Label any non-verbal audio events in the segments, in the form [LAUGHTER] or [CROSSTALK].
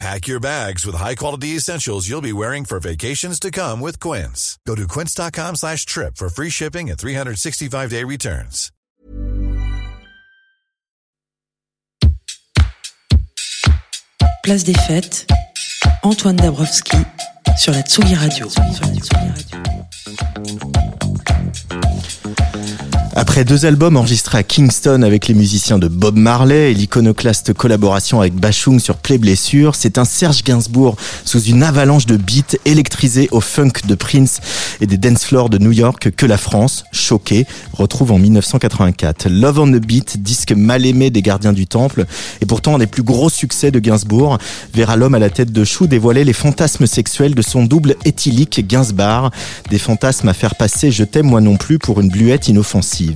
Pack your bags with high-quality essentials you'll be wearing for vacations to come with Quince. Go to quince.com slash trip for free shipping and 365-day returns. Place des fêtes, Antoine Dabrowski sur la Tsugi Radio. Après deux albums enregistrés à Kingston avec les musiciens de Bob Marley et l'iconoclaste collaboration avec Bachung sur Play Blessure, c'est un Serge Gainsbourg sous une avalanche de beats électrisés au funk de Prince et des dance floors de New York que la France, choquée, retrouve en 1984. Love on the Beat, disque mal aimé des gardiens du temple, et pourtant un des plus gros succès de Gainsbourg, verra l'homme à la tête de chou dévoiler les fantasmes sexuels de son double éthylique Gainsbar, des fantasmes à faire passer Je t'aime moi non plus pour une bluette inoffensive.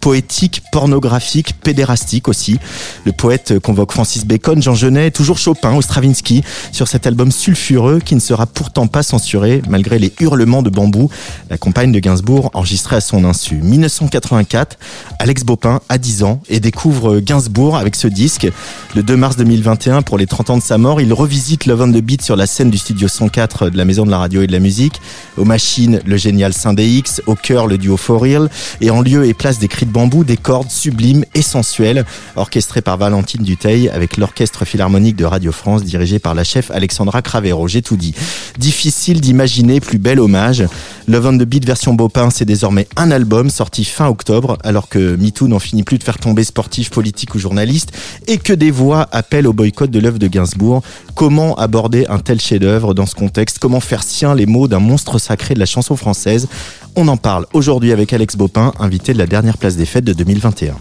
Poétique, pornographique, pédérastique aussi. Le poète convoque Francis Bacon, Jean Genet, toujours Chopin ou Stravinsky sur cet album sulfureux qui ne sera pourtant pas censuré malgré les hurlements de bambou. La compagne de Gainsbourg enregistrée à son insu. 1984, Alex Bopin a 10 ans et découvre Gainsbourg avec ce disque. Le 2 mars 2021, pour les 30 ans de sa mort, il revisite Love on the Beat sur la scène du studio 104 de la Maison de la Radio et de la Musique. Aux machines, le génial X, au cœur, le duo For Real, et en lieu et place des cris de bambou, des cordes sublimes et sensuelles, orchestrées par Valentine Duteil avec l'orchestre philharmonique de Radio France dirigé par la chef Alexandra Cravero. J'ai tout dit. Difficile d'imaginer plus bel hommage. Love on the Beat version Bopin, c'est désormais un album sorti fin octobre, alors que MeToo n'en finit plus de faire tomber sportifs, politiques ou journalistes, et que des voix appellent au boycott de l'œuvre de Gainsbourg. Comment aborder un tel chef-d'œuvre dans ce contexte? Comment faire sien les mots d'un monstre sacré de la chanson française? On en parle aujourd'hui avec Alex Bopin, invité de la dernière place des fêtes de 2021.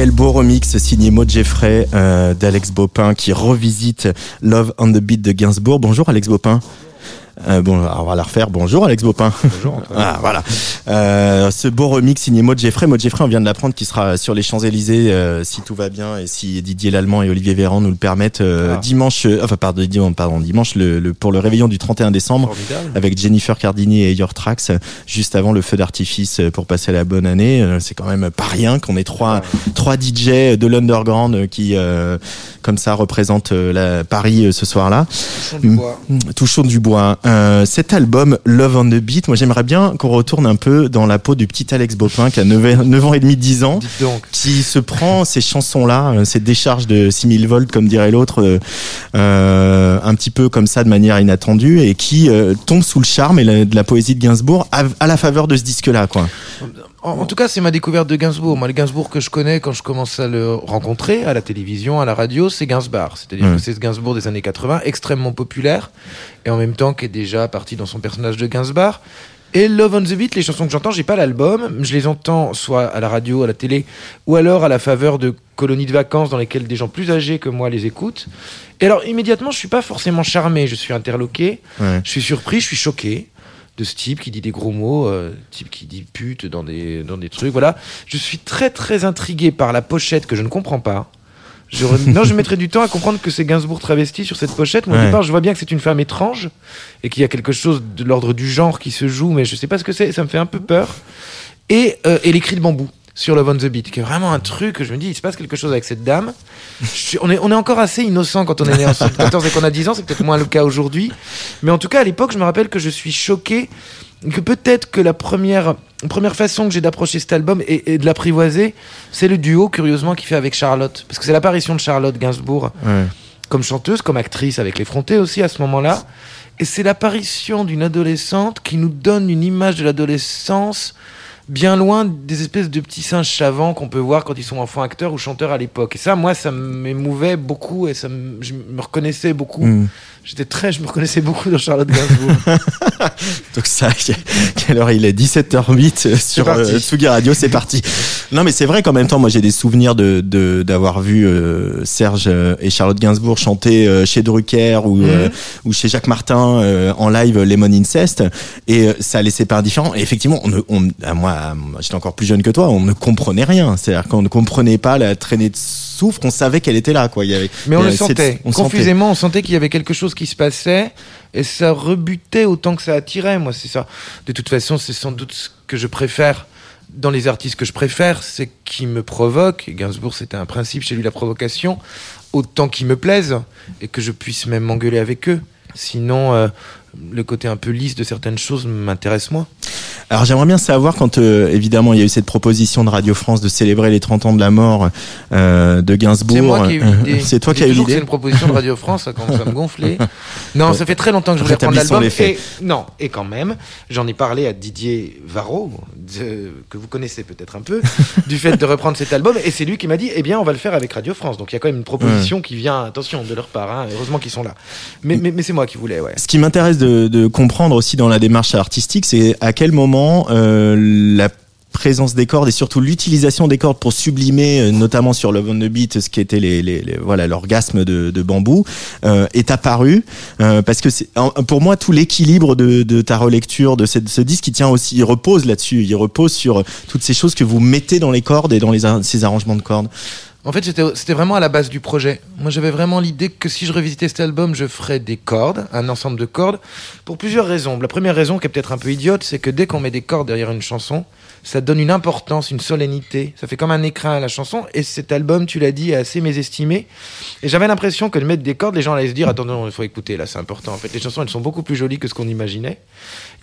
Quel beau remix signé Maud Jeffrey euh, d'Alex Bopin qui revisite Love on the Beat de Gainsbourg. Bonjour Alex Bopin. Euh, bon, on va la refaire. Bonjour Alex Bopin. Bonjour [LAUGHS] Ah, voilà. Euh, ce beau remix signé Maud Jeffrey. Maud Jeffrey, on vient de l'apprendre, qui sera sur les Champs-Élysées euh, si tout va bien et si Didier Lallemand et Olivier Véran nous le permettent euh, Ah. dimanche, euh, enfin pardon, pardon, dimanche le, le- pour le réveillon du 31 décembre Formidable. avec Jennifer Cardini et Your Tracks juste avant le feu d'artifice pour passer la bonne année. Euh, C'est quand même pas rien qu'on ait trois trois DJ de l'underground qui euh, comme ça représentent la Paris ce soir-là. Touchons du bois. Touchons du bois. Euh, cet album Love on the Beat, moi j'aimerais bien qu'on retourne un peu dans la peau du petit Alex Bopin qui a 9, 9 ans et demi, 10 ans donc. qui se prend ces chansons-là, euh, ces décharges de 6000 volts, comme dirait l'autre, euh, euh, un petit peu comme ça de manière inattendue, et qui euh, tombe sous le charme et la- de la poésie de Gainsbourg à, à la faveur de ce disque-là, quoi. En, en tout cas, c'est ma découverte de Gainsbourg. Moi, le Gainsbourg que je connais quand je commence à le rencontrer à la télévision, à la radio, c'est Gainsbar. C'est-à-dire Ouais. que c'est ce Gainsbourg des années 80, extrêmement populaire, et en même temps qui est déjà parti dans son personnage de Gainsbar. Et Love on the Beat, les chansons que j'entends, j'ai pas l'album, je les entends soit à la radio, à la télé, ou alors à la faveur de colonies de vacances dans lesquelles des gens plus âgés que moi les écoutent. Et alors, immédiatement, je suis pas forcément charmé, je suis interloqué, Ouais. je suis surpris, je suis choqué de ce type qui dit des gros mots, euh, type qui dit pute dans des, dans des trucs, voilà. Je suis très très intrigué par la pochette que je ne comprends pas. Je re- non, je mettrai du temps à comprendre que c'est Gainsbourg travesti sur cette pochette. Mais au Ouais. départ, je vois bien que c'est une femme étrange et qu'il y a quelque chose de l'ordre du genre qui se joue, mais je sais pas ce que c'est. Ça me fait un peu peur. Et, euh, et les cris de bambou sur Love on the Beat, qui est vraiment un truc que je me dis, il se passe quelque chose avec cette dame. Suis- on, est, on est encore assez innocent quand on est né en [LAUGHS] 74 et qu'on a 10 ans, c'est peut-être moins le cas aujourd'hui. Mais en tout cas, à l'époque, je me rappelle que je suis choqué, que peut-être que la première, première façon que j'ai d'approcher cet album et, et de l'apprivoiser, c'est le duo, curieusement, qu'il fait avec Charlotte. Parce que c'est l'apparition de Charlotte Gainsbourg Ouais. comme chanteuse, comme actrice avec les frontés aussi à ce moment-là. Et c'est l'apparition d'une adolescente qui nous donne une image de l'adolescence bien loin des espèces de petits singes savants qu'on peut voir quand ils sont enfants acteurs ou chanteurs à l'époque. Et ça, moi, ça m'émouvait beaucoup et ça me, je me reconnaissais beaucoup. Mm. J'étais très, je me reconnaissais beaucoup dans Charlotte Gainsbourg. [LAUGHS] Donc ça, [LAUGHS] quelle heure il est? 17h08 sur euh, Tsugi Radio, c'est parti. [LAUGHS] Non mais c'est vrai qu'en même temps, moi j'ai des souvenirs de de- d'avoir vu euh, Serge euh, et Charlotte Gainsbourg chanter euh, chez Drucker ou euh, Mhm. ou chez Jacques Martin euh, en live Lemon Incest et euh, ça laissait pas indifférent. Et effectivement, on, ne- on à moi, j'étais encore plus jeune que toi, on ne comprenait rien. C'est-à-dire qu'on ne comprenait pas la traînée de soufre, on savait qu'elle était là quoi. Il y avait, Mais on le on sentait. Confusément, on sentait qu'il y avait quelque chose qui se passait et ça rebutait autant que ça attirait. Moi, c'est ça. De toute façon, c'est sans doute ce que je préfère dans les artistes que je préfère, c'est qui me provoquent. Et Gainsbourg, c'était un principe chez lui, la provocation, autant qu'ils me plaisent et que je puisse même m'engueuler avec eux. Sinon, euh, le côté un peu lisse de certaines choses m'intéresse moins. Alors j'aimerais bien savoir quand euh, évidemment il y a eu cette proposition de Radio France de célébrer les 30 ans de la mort euh, de Gainsbourg. C'est moi qui ai eu l'idée. [LAUGHS] C'est toi qui as eu l'idée. C'est une proposition de Radio France, ça commence à me gonfler. Non, ça fait très longtemps que je voulais Rétablissons l'album. Et, non, et quand même, j'en ai parlé à Didier Varro, de- que vous connaissez peut-être un peu, [LAUGHS] du fait de reprendre cet album. Et c'est lui qui m'a dit, eh bien, on va le faire avec Radio France. Donc il y a quand même une proposition qui vient, attention, de leur part. hein. Heureusement qu'ils sont là. Mais, mais, mais c'est moi qui voulais, ouais. Ce qui m'intéresse de, comprendre aussi dans la démarche artistique, c'est à quel moment euh, la présence des cordes et surtout l'utilisation des cordes pour sublimer, euh, notamment sur Love on the Beat, ce qui était les, voilà l'orgasme de, bambou, euh, est apparu euh, parce que c'est pour moi tout l'équilibre de, ta relecture de ce disque, il tient aussi, il repose là-dessus, il repose sur toutes ces choses que vous mettez dans les cordes et dans ces arrangements de cordes. En fait, c'était vraiment à la base du projet. Moi, j'avais vraiment l'idée que si je revisitais cet album, je ferais des cordes, un ensemble de cordes, pour plusieurs raisons. La première raison, qui est peut-être un peu idiote, c'est que dès qu'on met des cordes derrière une chanson, ça donne une importance, une solennité. Ça fait comme un écrin à la chanson. Et cet album, tu l'as dit, est assez mésestimé. Et j'avais l'impression que de mettre des cordes, les gens allaient se dire, attends, non, il faut écouter, là, c'est important. En fait, les chansons, elles sont beaucoup plus jolies que ce qu'on imaginait.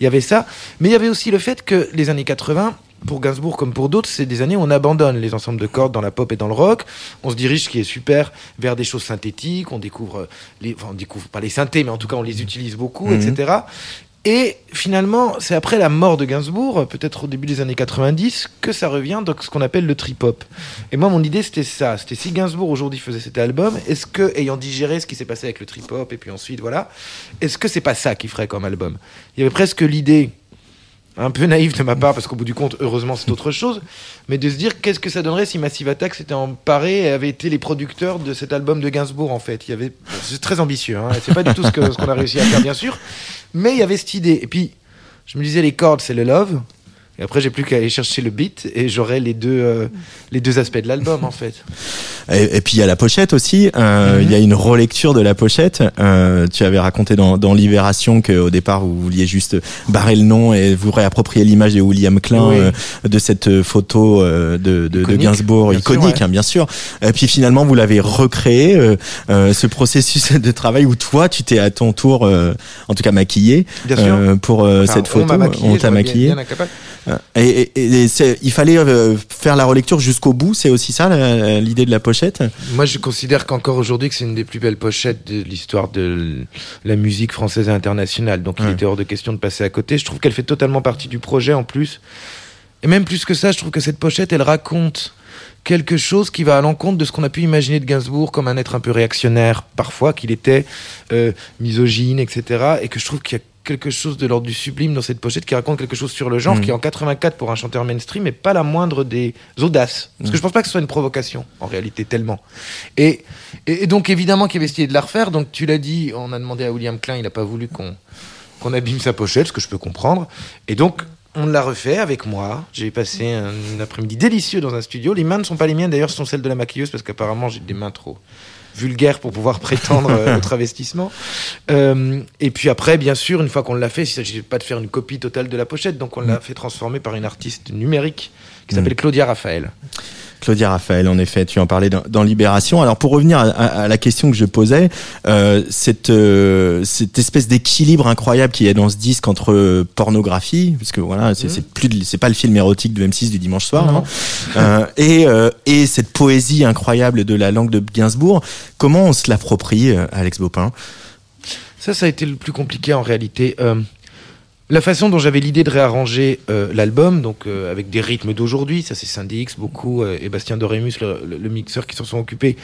Il y avait ça. Mais il y avait aussi le fait que les années 80, pour Gainsbourg comme pour d'autres, c'est des années où on abandonne les ensembles de cordes dans la pop et dans le rock. On se dirige, ce qui est super, vers des choses synthétiques. On découvre, les, enfin, on découvre pas les synthés, mais en tout cas, on les utilise beaucoup, Mhm. etc. Et finalement, c'est après la mort de Gainsbourg, peut-être au début des années 90, que ça revient dans ce qu'on appelle le trip-hop. Et moi, mon idée, c'était ça. C'était si Gainsbourg aujourd'hui faisait cet album, est-ce que, ayant digéré ce qui s'est passé avec le trip-hop, et puis ensuite, voilà, est-ce que c'est pas ça qu'il ferait comme album? Il y avait presque l'idée un peu naïf de ma part, parce qu'au bout du compte, heureusement, c'est autre chose, mais de se dire qu'est-ce que ça donnerait si Massive Attack s'était emparé et avait été les producteurs de cet album de Gainsbourg, en fait? Il y avait, c'est très ambitieux, hein, c'est pas du tout ce, que, ce qu'on a réussi à faire, bien sûr, mais il y avait cette idée. Et puis, je me disais, les cordes, c'est le love. Et après, j'ai plus qu'à aller chercher le beat et j'aurai les deux, euh, les deux aspects de l'album, en fait. Et, et puis il y a la pochette aussi. euh, Il Mhm. y a une relecture de la pochette. Euh, tu avais raconté dans, dans Libération qu'au départ vous vouliez juste barrer le nom et vous réapproprier l'image de William Klein Oui. euh, de cette photo euh, de, de, de Iconique, Gainsbourg bien sûr, iconique, ouais. hein, bien sûr. Et puis finalement vous l'avez recréé euh, euh, ce processus [LAUGHS] de travail où toi tu t'es à ton tour, euh, en tout cas maquillé Bien sûr. euh, pour euh, Enfin, cette on photo. on t'a maquillé. Incapable. Et, et- et c'est- il fallait euh, faire la relecture jusqu'au bout. C'est aussi ça l'idée de la pochette? Moi, je considère qu'encore aujourd'hui, que c'est une des plus belles pochettes de l'histoire de la musique française et internationale. Donc, il était hors de question de passer à côté. Je trouve qu'elle fait totalement partie du projet en plus. Et même plus que ça, je trouve que cette pochette, elle raconte quelque chose qui va à l'encontre de ce qu'on a pu imaginer de Gainsbourg comme un être un peu réactionnaire, parfois, qu'il était euh, misogyne, etc. Et que je trouve qu'il y a quelque chose de l'ordre du sublime dans cette pochette qui raconte quelque chose sur le genre Mhm. qui en 84 pour un chanteur mainstream n'est pas la moindre des audaces parce que je pense pas que ce soit une provocation en réalité tellement et, et, et donc évidemment qu'il avait idée de la refaire donc tu l'as dit on a demandé à William Klein il n'a pas voulu qu'on qu'on abîme sa pochette ce que je peux comprendre et donc on l'a refait avec moi. J'ai passé un après-midi délicieux dans un studio. Les mains ne sont pas les miennes, d'ailleurs, ce sont celles de la maquilleuse parce qu'apparemment j'ai des mains trop vulgaires pour pouvoir [LAUGHS] prétendre euh, au travestissement. Euh, et puis après, bien sûr, une fois qu'on l'a fait, il ne s'agit pas de faire une copie totale de la pochette, donc on l'a fait transformer par une artiste numérique qui s'appelle Claudia Raphaël. Claudia Raphaël, en effet, tu en parlais dans, dans Libération. Alors pour revenir à, à- à la question que je posais, euh, cette, euh, cette espèce d'équilibre incroyable qu'il y a dans ce disque entre euh, pornographie, parce que voilà, c'est c'est plus, c'est pas le film érotique de M6 du dimanche soir, Non. hein. Et, et cette poésie incroyable de la langue de Gainsbourg. Comment on se l'approprie, Alex Bopin Ça, ça a été le plus compliqué en réalité. La façon dont j'avais l'idée de réarranger euh, l'album, donc euh, avec des rythmes d'aujourd'hui, ça c'est Sandy X beaucoup, euh, et Bastien Dorémus, le, le- le mixeur qui s'en sont occupés,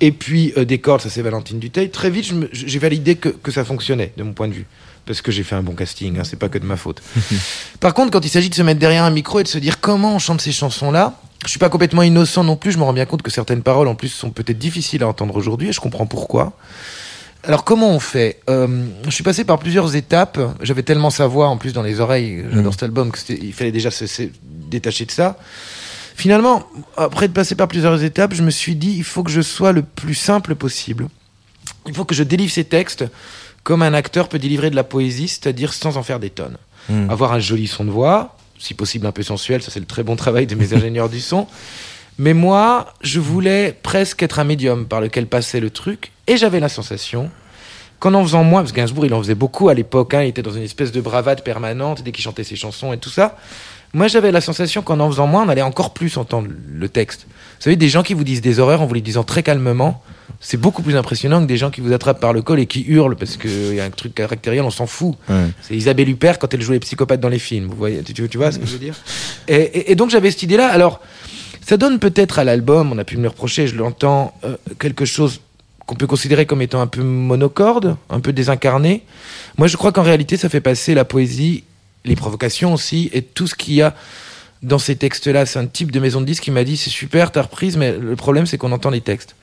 et puis des cordes, ça c'est Valentine Duteil. Très vite, j'ai validé que, que ça fonctionnait, de mon point de vue. Parce que j'ai fait un bon casting, hein, c'est pas que de ma faute. [LAUGHS] Par contre, quand il s'agit de se mettre derrière un micro et de se dire comment on chante ces chansons-là, je suis pas complètement innocent non plus, je me rends bien compte que certaines paroles en plus sont peut-être difficiles à entendre aujourd'hui, et je comprends pourquoi. Alors comment on fait Euh, Je suis passé par plusieurs étapes. J'avais tellement sa voix en plus dans les oreilles, j'adore Mm. cet album, que c'était- il fallait déjà se, se détacher de ça. Finalement, après de passer par plusieurs étapes, je me suis dit il faut que je sois le plus simple possible. Il faut que je délivre ces textes comme un acteur peut délivrer de la poésie, c'est-à-dire sans en faire des tonnes. Mm. Avoir un joli son de voix, si possible un peu sensuel, ça c'est le très bon travail de mes [LAUGHS] ingénieurs du son. Mais moi, je voulais presque être un médium par lequel passait le truc, et j'avais la sensation qu'en en faisant moins, parce que Gainsbourg il en faisait beaucoup à l'époque, hein, il était dans une espèce de bravade permanente dès qu'il chantait ses chansons et tout ça. Moi j'avais la sensation qu'en en faisant moins, on allait encore plus entendre le texte. Vous savez, des gens qui vous disent des horreurs en vous les disant très calmement, c'est beaucoup plus impressionnant que des gens qui vous attrapent par le col et qui hurlent parce qu'il y a un truc caractériel, on s'en fout. Ouais. C'est Isabelle Huppert quand elle joue les psychopathes dans les films. Vous voyez, tu, tu vois ce que je veux dire? [LAUGHS] Et, et- et donc j'avais cette idée-là. Alors, ça donne peut-être à l'album, on a pu me le reprocher, je l'entends, euh, quelque chose qu'on peut considérer comme étant un peu monocorde, un peu désincarné. Moi, je crois qu'en réalité, ça fait passer la poésie, les provocations aussi, et tout ce qu'il y a dans ces textes-là. C'est un type de maison de disques qui m'a dit c'est super, t'as reprise, mais le problème, c'est qu'on entend les textes.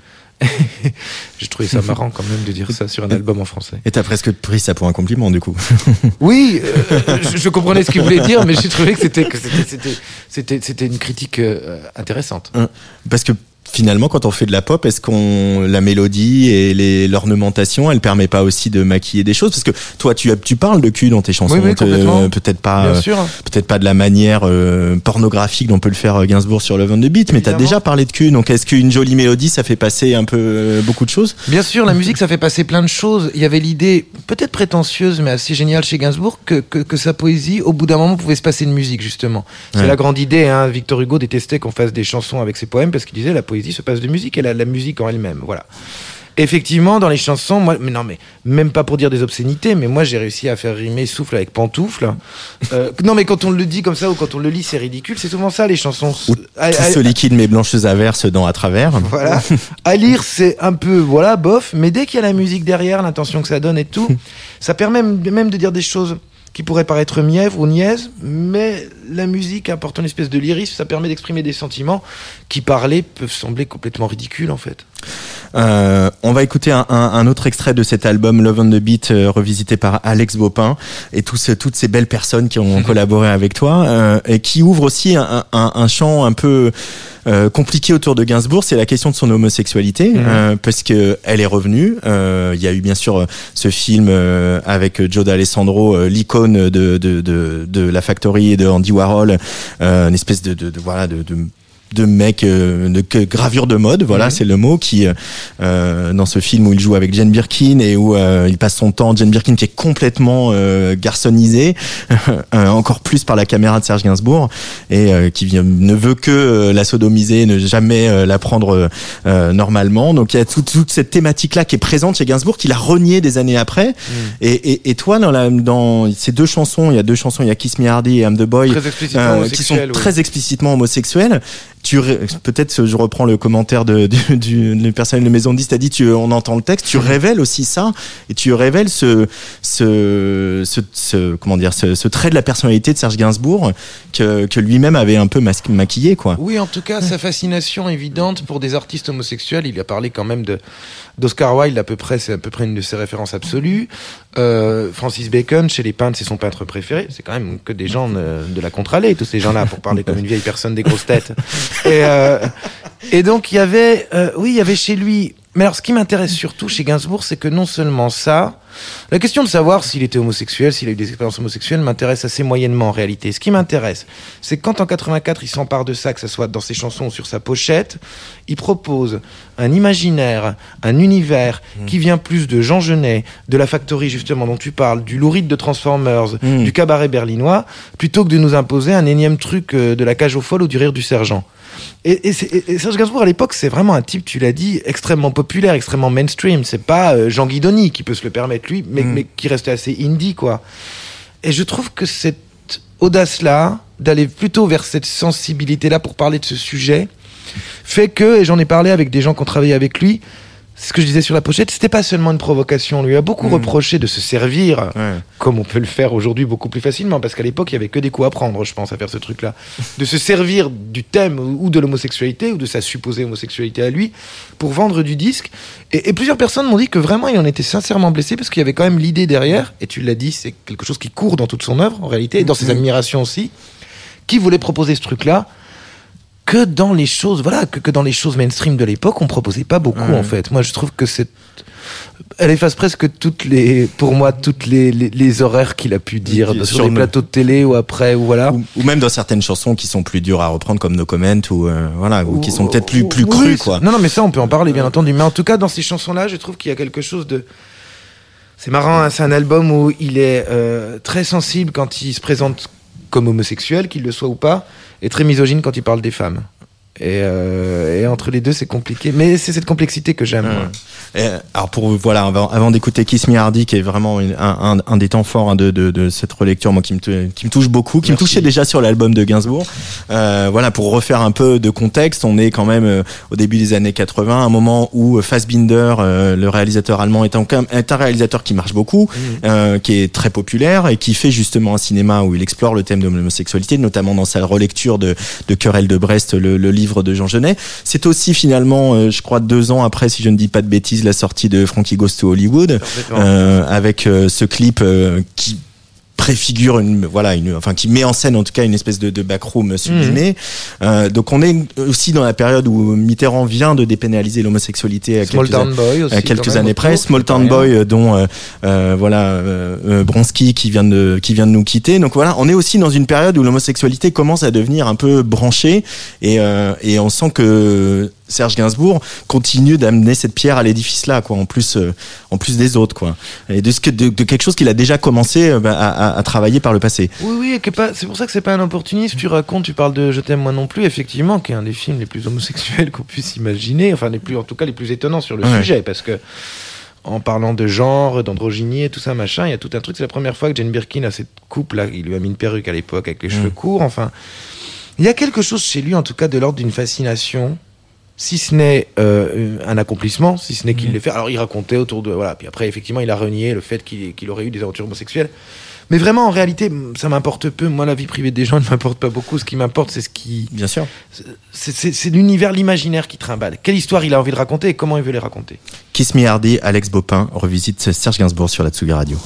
[LAUGHS] J'ai trouvé ça marrant quand même de dire ça sur un album en français. Et t'as presque pris ça pour un compliment, du coup. [LAUGHS] Oui, euh, je, je comprenais ce qu'il voulait dire, mais j'ai trouvé que c'était une critique euh, intéressante. Parce que finalement, quand on fait de la pop, est-ce qu'on la mélodie et l'ornementation, elle permet pas aussi de maquiller des choses? Parce que toi, tu, tu parles de cul dans tes chansons, Oui, oui, peut-être pas, euh, peut-être pas de la manière euh, pornographique dont peut le faire euh, Gainsbourg sur Love on the Beat, mais t'as Évidemment. déjà parlé de cul. Donc, est-ce qu'une jolie mélodie, ça fait passer un peu beaucoup de choses? Bien sûr, la musique, ça fait passer plein de choses. Il y avait l'idée, peut-être prétentieuse, mais assez géniale chez Gainsbourg, que, que, que sa poésie, au bout d'un moment, pouvait se passer de musique, justement. C'est Ouais. la grande idée. Hein. Victor Hugo détestait qu'on fasse des chansons avec ses poèmes parce qu'il disait la poésie se passe de musique et la, la musique en elle-même. Voilà. Effectivement, dans les chansons, moi, mais non, mais même pas pour dire des obscénités, mais moi j'ai réussi à faire rimer souffle avec pantoufle. Euh, [LAUGHS] non, mais quand on le dit comme ça ou quand on le lit, c'est ridicule. C'est souvent ça les chansons. Ou À- Tout à- ce liquide, mes blanches averses dans à travers. voilà. [LAUGHS] À lire, c'est un peu, voilà, bof. Mais dès qu'il y a la musique derrière, l'intention que ça donne et tout, [LAUGHS] ça permet même de dire des choses qui pourrait paraître mièvre ou niaise, mais la musique apporte une espèce de lyrisme, ça permet d'exprimer des sentiments qui, parlés, peuvent sembler complètement ridicules en fait. Euh, on va écouter un, un- un autre extrait de cet album Love on the Beat euh, revisité par Alex Bopin et tous ces- toutes ces belles personnes qui ont collaboré avec toi euh, et qui ouvre aussi un, un- un champ un peu euh, compliqué autour de Gainsbourg, c'est la question de son homosexualité Mhm. euh, parce que elle est revenue. Euh, Il y a eu bien sûr ce film euh, avec Joe D'Alessandro, l'icône de, de, de, de la Factory et de Andy Warhol, euh, une espèce de, de, de- voilà de, de mec euh, de gravure de mode voilà Mhm. c'est le mot qui euh, euh, dans ce film où il joue avec Jane Birkin et où euh, il passe son temps Jane Birkin qui est complètement euh, garçonnisée [LAUGHS] euh, encore plus par la caméra de Serge Gainsbourg et euh, qui vient- ne veut que la sodomiser ne jamais la prendre euh, normalement donc il y a toute, toute cette thématique là qui est présente chez Gainsbourg qu'il a renié des années après et, et, et toi dans, la, dans ces deux chansons il y a deux chansons il y a Kiss Me Hardy et I'm the Boy qui sont très explicitement homosexuels. Tu peut-être je reprends le commentaire de, du, du personnel de Maison 10 t'as dit tu on entend le texte tu révèles aussi ça et tu révèles ce ce, ce, comment dire ce, ce trait de la personnalité de Serge Gainsbourg que, que lui-même avait un peu mas- maquillé quoi. Oui, en tout cas, sa fascination évidente pour des artistes homosexuels. Il a parlé quand même de d'Oscar Wilde à peu près, c'est à peu près une de ses références absolues. Euh, Francis Bacon, chez les peintres, c'est son peintre préféré. C'est quand même que des gens de, la contre-allée, tous ces gens-là, pour parler comme une vieille personne des grosses têtes. Et, euh, donc il y avait, euh, oui, il y avait chez lui. Mais alors, ce qui m'intéresse surtout chez Gainsbourg, c'est que non seulement ça, la question de savoir s'il était homosexuel, s'il a eu des expériences homosexuelles, m'intéresse assez moyennement en réalité. Ce qui m'intéresse, c'est quand en 84 il s'empare de ça, que ce soit dans ses chansons ou sur sa pochette, il propose un imaginaire, un univers qui vient plus de Jean Genet, de la Factory justement dont tu parles, du Louride de Transformers, Mm. du cabaret berlinois, plutôt que de nous imposer un énième truc euh, de la cage aux folles ou du rire du sergent. Et, Serge Gainsbourg à l'époque, c'est vraiment un type, tu l'as dit, extrêmement populaire, extrêmement mainstream. C'est pas euh, Jean Guidoni qui peut se le permettre lui, mais, Mm. mais qui reste assez indie quoi. Et je trouve que cette audace-là, d'aller plutôt vers cette sensibilité-là pour parler de ce sujet, fait que, et j'en ai parlé avec des gens qui ont travaillé avec lui, ce que je disais sur la pochette, c'était pas seulement une provocation. On lui a beaucoup Mm. reproché de se servir, Ouais. comme on peut le faire aujourd'hui beaucoup plus facilement, parce qu'à l'époque, il y avait que des coups à prendre, je pense, à faire ce truc-là. De se servir du thème ou de l'homosexualité, ou de sa supposée homosexualité à lui, pour vendre du disque. Et, et plusieurs personnes m'ont dit que vraiment, il en était sincèrement blessé, parce qu'il y avait quand même l'idée derrière, et tu l'as dit, c'est quelque chose qui court dans toute son œuvre, en réalité, et dans ses admirations aussi, qui voulait proposer ce truc-là que dans les choses voilà que, que dans les choses mainstream de l'époque on proposait pas beaucoup en fait moi je trouve que c'est elle efface presque toutes les pour moi toutes les, les, les horaires qu'il a pu dire Sur sur, les le- plateaux de télé ou après ou voilà Ou, ou même dans certaines chansons qui sont plus dures à reprendre comme No Comment ou euh, voilà ou qui sont peut-être plus plus Oui, crues quoi. Non, non, mais ça, on peut en parler, bien entendu. Mais en tout cas, dans ces chansons-là, je trouve qu'il y a quelque chose de. C'est marrant, hein, c'est un album où il est euh, très sensible quand il se présente comme homosexuel, qu'il le soit ou pas, et très misogyne quand il parle des femmes. Et, euh, et entre les deux, c'est compliqué. Mais c'est cette complexité que j'aime. alors pour voilà avant, avant d'écouter Kiss Me Hardy qui est vraiment une- un, un, un des temps forts hein, de, de, de cette relecture moi qui me qui me touche beaucoup qui me touchait déjà sur l'album de Gainsbourg euh, voilà pour refaire un peu de contexte on est quand même euh, au début des années 80 un moment où Fassbinder euh, le réalisateur allemand est un, est un réalisateur qui marche beaucoup euh, qui est très populaire et qui fait justement un cinéma où il explore le thème de l'homosexualité notamment dans sa relecture de, de Querelle de Brest le, le livre de Jean Genet. C'est aussi finalement euh, je crois deux ans après si je ne dis pas de bêtises la sortie de Frankie Goes to Hollywood euh, avec euh, ce clip qui préfigure une voilà une enfin qui met en scène en tout cas une espèce de, de backroom sublimé Euh, donc on est aussi dans la période où Mitterrand vient de dépénaliser l'homosexualité à Small quelques, Town Boy aussi. à quelques quand même, années près Small Town. Boy euh, dont euh, voilà Bronski qui vient de qui vient de nous quitter donc voilà on est aussi dans une période où l'homosexualité commence à devenir un peu branchée et et on sent que Serge Gainsbourg continue d'amener cette pierre à l'édifice là quoi en plus euh, en plus des autres quoi et de ce que de, de quelque chose qu'il a déjà commencé euh, bah, à, à- à travailler par le passé Oui, oui, c'est pour ça que c'est pas un opportuniste. Tu racontes, tu parles de Je t'aime moi non plus, effectivement, qui est un des films les plus homosexuels [LAUGHS] qu'on puisse imaginer, enfin, les plus, en tout cas, les plus étonnants sur le Ouais. sujet, parce que en parlant de genre, d'androgynie et tout ça, machin, il y a tout un truc. C'est la première fois que Jane Birkin a cette coupe là, il lui a mis une perruque à l'époque avec les cheveux courts, enfin. Il y a quelque chose chez lui, en tout cas, de l'ordre d'une fascination si ce n'est euh, un accomplissement, si ce n'est qu'il Mhm. l'ait fait. Alors il racontait autour de voilà, puis après effectivement il a renié le fait qu'il aurait eu des aventures homosexuelles. Mais vraiment en réalité ça m'importe peu. Moi la vie privée des gens [LAUGHS] ne m'importe pas beaucoup. Ce qui m'importe c'est ce qui Bien sûr. c'est l'univers, l'imaginaire qui trimballe. Quelle histoire il a envie de raconter et comment il veut les raconter? Kiss Me Hardy, Alex Bopin revisite Serge Gainsbourg sur la Tsugi Radio.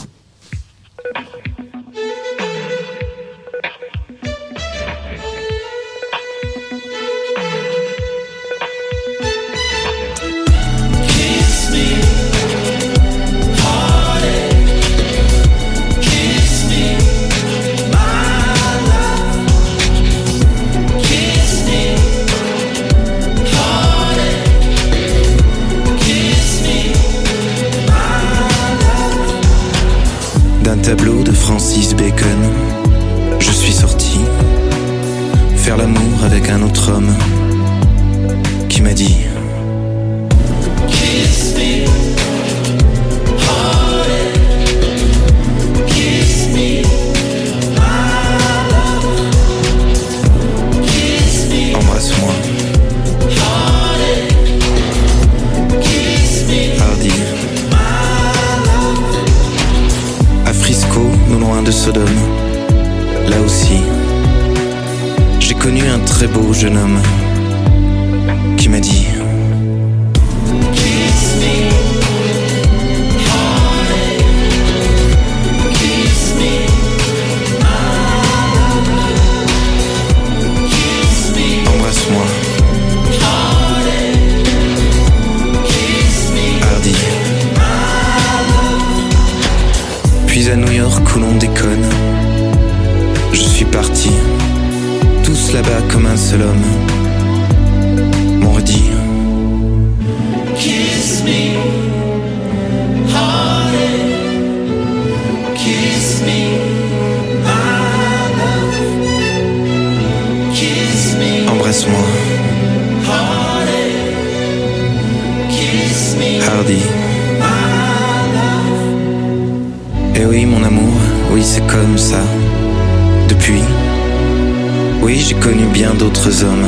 Bien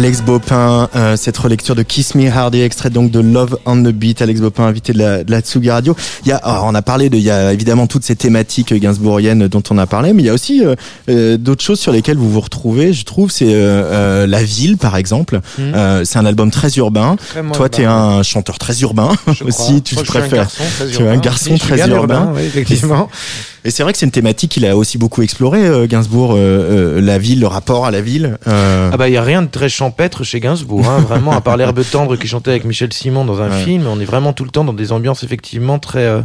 Alex Bopin, euh, cette relecture de Kiss Me Hardy, extrait donc de Love on the Beat. Alex Bopin, invité de la, de la Tsugi Radio. Il y a, alors, on a parlé de, il y a évidemment toutes ces thématiques gainsbourgiennes dont on a parlé, mais il y a aussi euh, euh, d'autres choses sur lesquelles vous vous retrouvez. Je trouve, c'est euh, euh, la ville, par exemple. Mhm. Euh, c'est un album très urbain. Extrêmement Toi, t'es urbain. un chanteur très urbain Je aussi. crois. Tu Moi, préfères. très tu es un garçon très urbain. oui, effectivement. [LAUGHS] Et c'est vrai que c'est une thématique qu'il a aussi beaucoup exploré, euh, Gainsbourg, euh, euh, la ville, le rapport à la ville. Euh, Ah bah il y a rien de très champêtre chez Gainsbourg, hein, vraiment à part l'herbe tendre qui chantait avec Michel Simon dans un Ouais. film, on est vraiment tout le temps dans des ambiances effectivement très. euh,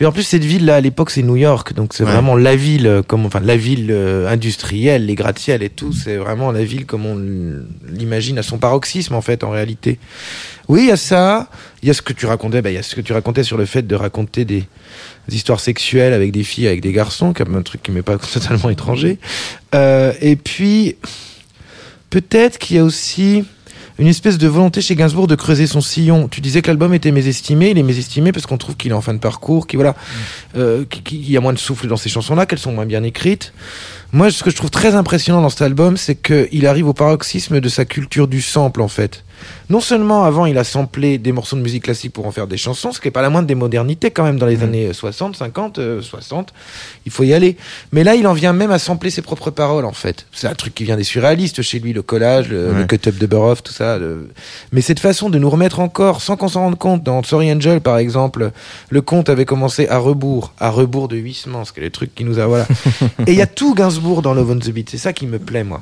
Mais en plus cette ville là à l'époque c'est New York, donc c'est Ouais. vraiment la ville comme enfin la ville euh, industrielle, les gratte-ciel et tout, c'est vraiment la ville comme on l'imagine à son paroxysme en fait en réalité. Oui il y a ça, il y a ce que tu racontais, bah, il y a ce que tu racontais sur le fait de raconter des histoires sexuelles avec des filles, avec des garçons, comme un truc qui m'est pas [LAUGHS] totalement étranger. Euh, et puis peut-être qu'il y a aussi une espèce de volonté chez Gainsbourg de creuser son sillon. Tu disais que l'album était mésestimé, il est mésestimé parce qu'on trouve qu'il est en fin de parcours, qu'il voilà, euh, qu'il- qu'il y a moins de souffle dans ces chansons-là, qu'elles sont moins bien écrites. Moi, ce que je trouve très impressionnant dans cet album, c'est qu'il arrive au paroxysme de sa culture du sample, en fait. Non seulement avant, il a samplé des morceaux de musique classique pour en faire des chansons, ce qui n'est pas la moindre des modernités quand même dans les années 60, 50, euh, 60. Il faut y aller. Mais là, il en vient même à sampler ses propres paroles, en fait. C'est un truc qui vient des surréalistes chez lui, le collage, le, Ouais. le cut-up de Burhoff, tout ça. le- Mais cette façon de nous remettre encore, sans qu'on s'en rende compte, dans Sorry Angel, par exemple, le conte avait commencé à rebours, à rebours de Huysmans, ce qui est le truc qui nous a, voilà. [LAUGHS] Et il y a tout Gainsbourg dans Love on the Beat. C'est ça qui me plaît, moi.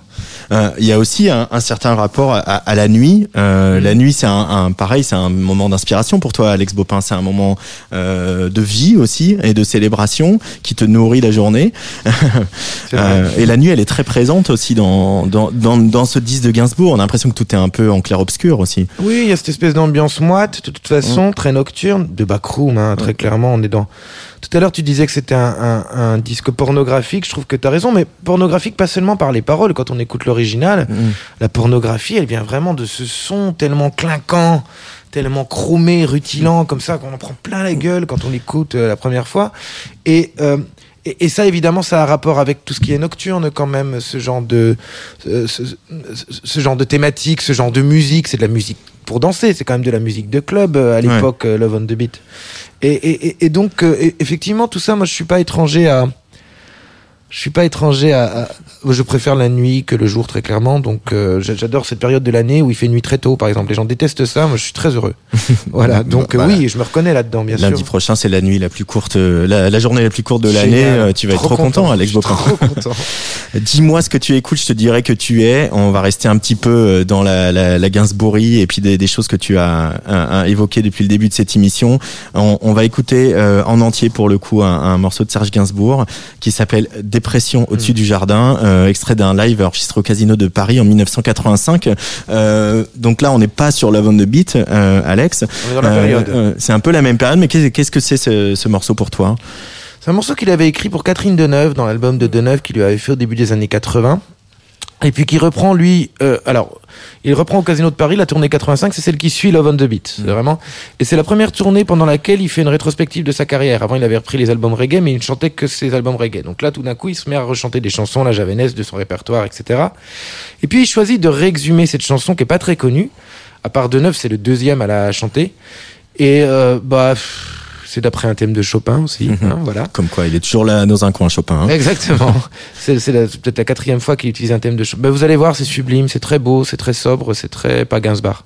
Euh, Il y a aussi un, un certain rapport à, à- à la nuit. Euh, Euh, La nuit, c'est un, un- pareil, c'est un moment d'inspiration pour toi, Alex Bopin. C'est un moment euh, de vie aussi et de célébration qui te nourrit la journée. Euh, et la nuit, elle est très présente aussi dans dans, dans, dans ce disque de Gainsbourg. On a l'impression que tout est un peu en clair-obscur aussi. Oui, il y a cette espèce d'ambiance moite, de toute façon, très nocturne, de backroom, hein, très clairement, on est dans... Tout à l'heure, tu disais que c'était un, un- un disque pornographique, je trouve que tu as raison, mais pornographique pas seulement par les paroles, quand on écoute l'original, la pornographie, elle vient vraiment de ce son tellement clinquant, tellement chromé, rutilant, comme ça, qu'on en prend plein la gueule quand on l'écoute euh, la première fois. Et... euh, et, et ça, évidemment, ça a un rapport avec tout ce qui est nocturne, quand même, ce genre de, euh, ce, ce- ce genre de thématique, ce genre de musique. C'est de la musique pour danser, c'est quand même de la musique de club euh, à l'époque, euh, Love on the Beat. Et, et, donc, effectivement, tout ça, moi, je suis pas étranger à. Je suis pas étranger à, à- Je préfère la nuit que le jour, très clairement. Donc, euh, j'a- j'adore cette période de l'année où il fait nuit très tôt, par exemple. Les gens détestent ça. Moi, je suis très heureux. [LAUGHS] voilà. Donc, Voilà. oui, je me reconnais là-dedans, bien Lundi sûr. prochain, c'est la nuit la plus courte, euh, la, la journée la plus courte de l'année. Euh, Tu vas être trop content, Alex Je suis Bopin. Trop [LAUGHS] content. Dis-moi ce que tu écoutes, je te dirai que tu es. On va rester un petit peu dans la, la, et puis des, des choses que tu as évoquées depuis le début de cette émission. On, on va écouter euh, en entier pour le coup un, un morceau de Serge Gainsbourg qui s'appelle Dépression au-dessus du jardin, euh, extrait d'un live enregistré au Casino de Paris en 1985. Euh, donc là, on n'est pas sur Love on the Beat, euh, Alex. C'est un peu la même période, mais qu'est- qu'est-ce que c'est ce, ce morceau pour toi? C'est un morceau qu'il avait écrit pour Catherine Deneuve dans l'album de Deneuve qu'il lui avait fait au début des années 80. Et puis qui reprend lui, euh, alors il reprend au Casino de Paris la tournée 85, c'est celle qui suit Love on the Beat, c'est vraiment. Et c'est la première tournée pendant laquelle il fait une rétrospective de sa carrière. Avant il avait repris les albums reggae, mais il ne chantait que ses albums reggae. Donc là tout d'un coup il se met à rechanter des chansons, la javanaise de son répertoire, etc. Et puis il choisit de réexhumer cette chanson qui est pas très connue. À part Deneuve, c'est le deuxième à la chanter. Et euh, bah pff, c'est d'après un thème de Chopin aussi, hein, voilà. Comme quoi, il est toujours là dans un coin, Chopin. hein. Exactement. [LAUGHS] C'est peut-être la quatrième fois qu'il utilise un thème de Chopin. Ben, vous allez voir, c'est sublime, c'est très beau, c'est très sobre, c'est très pas Gainsbourg.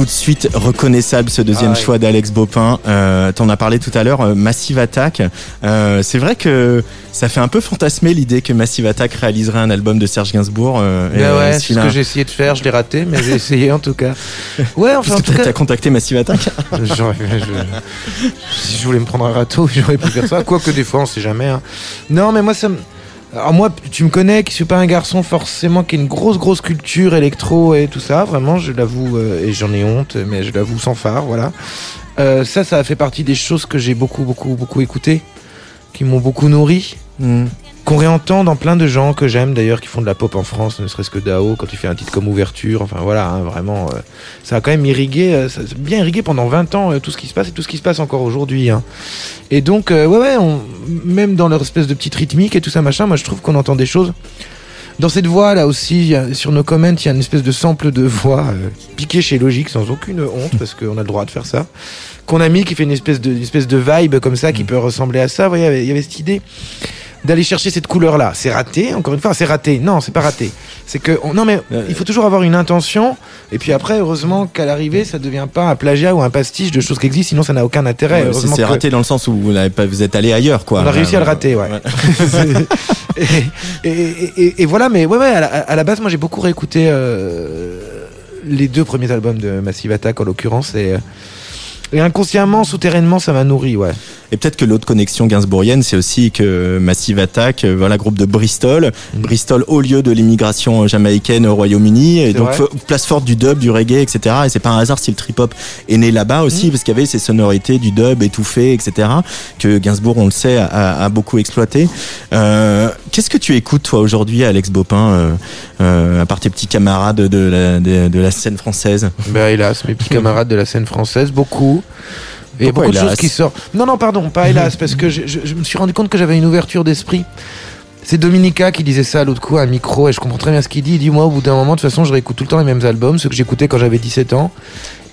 Tout de suite reconnaissable ce deuxième Ah ouais. choix d'Alex Bopin. Euh, T'en as parlé tout à l'heure, euh, Massive Attack. Euh, c'est vrai que ça fait un peu fantasmer l'idée que Massive Attack réaliserait un album de Serge Gainsbourg. Euh, Ben euh, ouais, c'est ce que j'ai essayé de faire, je l'ai raté, mais j'ai essayé en tout cas. [LAUGHS] Ouais, enfin en Parce que tout t'as cas. contacté Massive Attack [LAUGHS] je- si je voulais me prendre un râteau, [LAUGHS] j'aurais pu faire ça. Quoique des fois, on sait jamais. hein. Non, mais moi, ça me. Alors moi, tu me connais, qui suis pas un garçon forcément qui a une grosse grosse culture électro et tout ça. Vraiment, je l'avoue euh, et j'en ai honte, mais je l'avoue sans phare, voilà. Euh, ça, ça a fait partie des choses que j'ai beaucoup beaucoup beaucoup écouté, qui m'ont beaucoup nourri, Hmm. Qu'on réentend dans plein de gens que j'aime d'ailleurs qui font de la pop en France, ne serait-ce que Dao quand il fait un titre comme Ouverture. Enfin voilà, hein, vraiment, euh, ça a quand même irrigué, euh, ça bien irrigué pendant 20 ans euh, tout ce qui se passe et tout ce qui se passe encore aujourd'hui. hein. Et donc, ouais, ouais, on- même dans leur espèce de petite rythmique et tout ça machin, moi je trouve qu'on entend des choses. Dans cette voix là aussi, a- sur nos comments, il y a une espèce de sample de voix euh, piqué chez Logique sans aucune honte parce qu'on a le droit de faire ça. Qu'on a mis qui fait une espèce de, une espèce de vibe comme ça qui peut ressembler à ça. Vous voyez, il y avait cette idée d'aller chercher cette couleur là. C'est raté, encore une fois, c'est raté. Non, c'est pas raté. C'est que on- non mais Euh, il faut toujours avoir une intention et puis après heureusement qu'à l'arrivée ça devient pas un plagiat ou un pastiche de choses qui existent sinon ça n'a aucun intérêt. Ouais, c'est que- raté dans le sens où vous, l'avez pas, vous êtes allé ailleurs, quoi. On a réussi à le rater, ouais. [LAUGHS] et, et- et- et voilà, mais ouais, ouais, à la, à la base, moi j'ai beaucoup réécouté euh, les deux premiers albums de Massive Attack en l'occurrence et, euh, et inconsciemment, souterrainement, ça m'a nourri, ouais. Et peut-être que l'autre connexion gainsbourgienne, c'est aussi que Massive Attack, euh, voilà, groupe de Bristol. Mm. Bristol, au lieu de l'immigration jamaïcaine au Royaume-Uni, et donc f- place forte du dub, du reggae, etc. Et c'est pas un hasard si le trip-hop est né là-bas aussi, Mm. parce qu'il y avait ces sonorités du dub étouffé, etc. Que Gainsbourg, on le sait, a beaucoup exploité. Euh, Qu'est-ce que tu écoutes, toi, aujourd'hui, Alex Bopin, euh, euh, à part tes petits camarades de la, de, de la scène française? Ben hélas, mes petits camarades de la scène française, beaucoup. Et Pourquoi beaucoup de choses qui sortent. Non, non, pardon, pas [LAUGHS] hélas, parce que je, je- je me suis rendu compte que j'avais une ouverture d'esprit. C'est Dominica qui disait ça l'autre coup à un micro, et je comprends très bien ce qu'il dit. Il dit Moi, au bout d'un moment, de toute façon, je réécoute tout le temps les mêmes albums, ceux que j'écoutais quand j'avais 17 ans,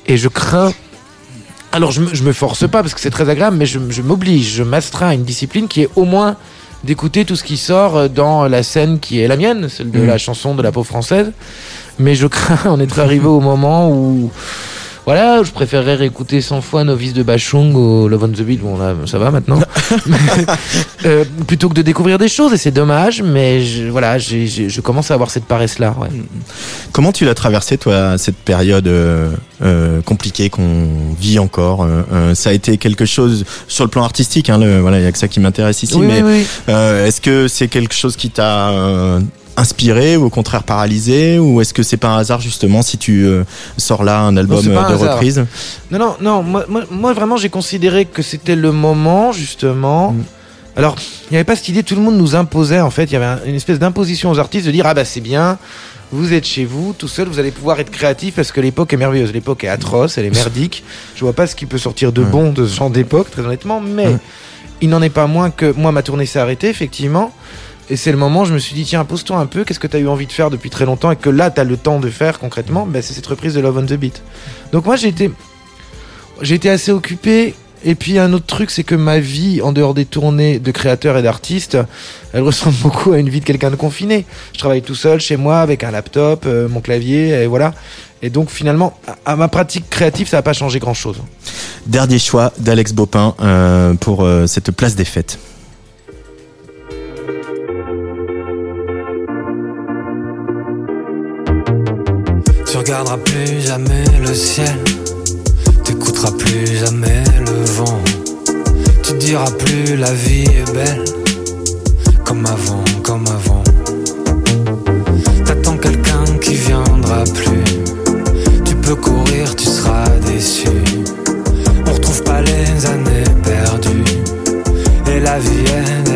et je crains. Alors, je me, je me force pas parce que c'est très agréable, mais je, je m'oblige, je m'astreins à une discipline qui est au moins d'écouter tout ce qui sort dans la scène qui est la mienne, celle de Mm. la chanson de la pauvre française. Mais je crains [LAUGHS] en être arrivé au moment où. Voilà, je préférerais réécouter 100 fois Novice de Bachung ou Love on the Beat, bon là ça va maintenant, [LAUGHS] Euh, plutôt que de découvrir des choses et c'est dommage, mais je, voilà, je commence à avoir cette paresse là. Ouais. Comment tu l'as traversé, toi, cette période euh, euh, compliquée qu'on vit encore Ça a été quelque chose sur le plan artistique, hein, le, voilà, il y a que ça qui m'intéresse ici, oui, mais oui, oui. est-ce que c'est quelque chose qui t'a inspiré ou au contraire paralysé ou est-ce que c'est pas un hasard justement si tu euh, sors là un album pas euh, de un reprise? Non, non, non, moi, moi, moi, vraiment j'ai considéré que c'était le moment justement. Mm. Alors, il n'y avait pas cette idée, tout le monde nous imposait en fait, il y avait un- une espèce d'imposition aux artistes de dire ah bah c'est bien, vous êtes chez vous, tout seul, vous allez pouvoir être créatif parce que l'époque est merveilleuse, l'époque est atroce, elle est merdique. Je vois pas ce qui peut sortir de bon de ce genre d'époque, très honnêtement, mais il n'en est pas moins que moi ma tournée s'est arrêtée effectivement. Et c'est le moment où je me suis dit, tiens, pose-toi un peu, qu'est-ce que tu as eu envie de faire depuis très longtemps et que là, tu as le temps de faire concrètement ben, C'est cette reprise de Love on the Beat. Donc moi, j'ai été, été assez occupé. Et puis un autre truc, c'est que ma vie, en dehors des tournées de créateurs et d'artistes, elle ressemble beaucoup à une vie de quelqu'un de confiné. Je travaille tout seul chez moi avec un laptop, euh, mon clavier, et voilà. Et donc finalement, à, à ma pratique créative, ça n'a pas changé grand-chose. Dernier choix d'Alex Bopin euh, pour euh, cette place des fêtes. Regarderas plus jamais le ciel, t'écouteras plus jamais le vent, tu diras plus la vie est belle, comme avant, comme avant. T'attends quelqu'un qui viendra plus, tu peux courir, tu seras déçu. On retrouve pas les années perdues, et la vie elle,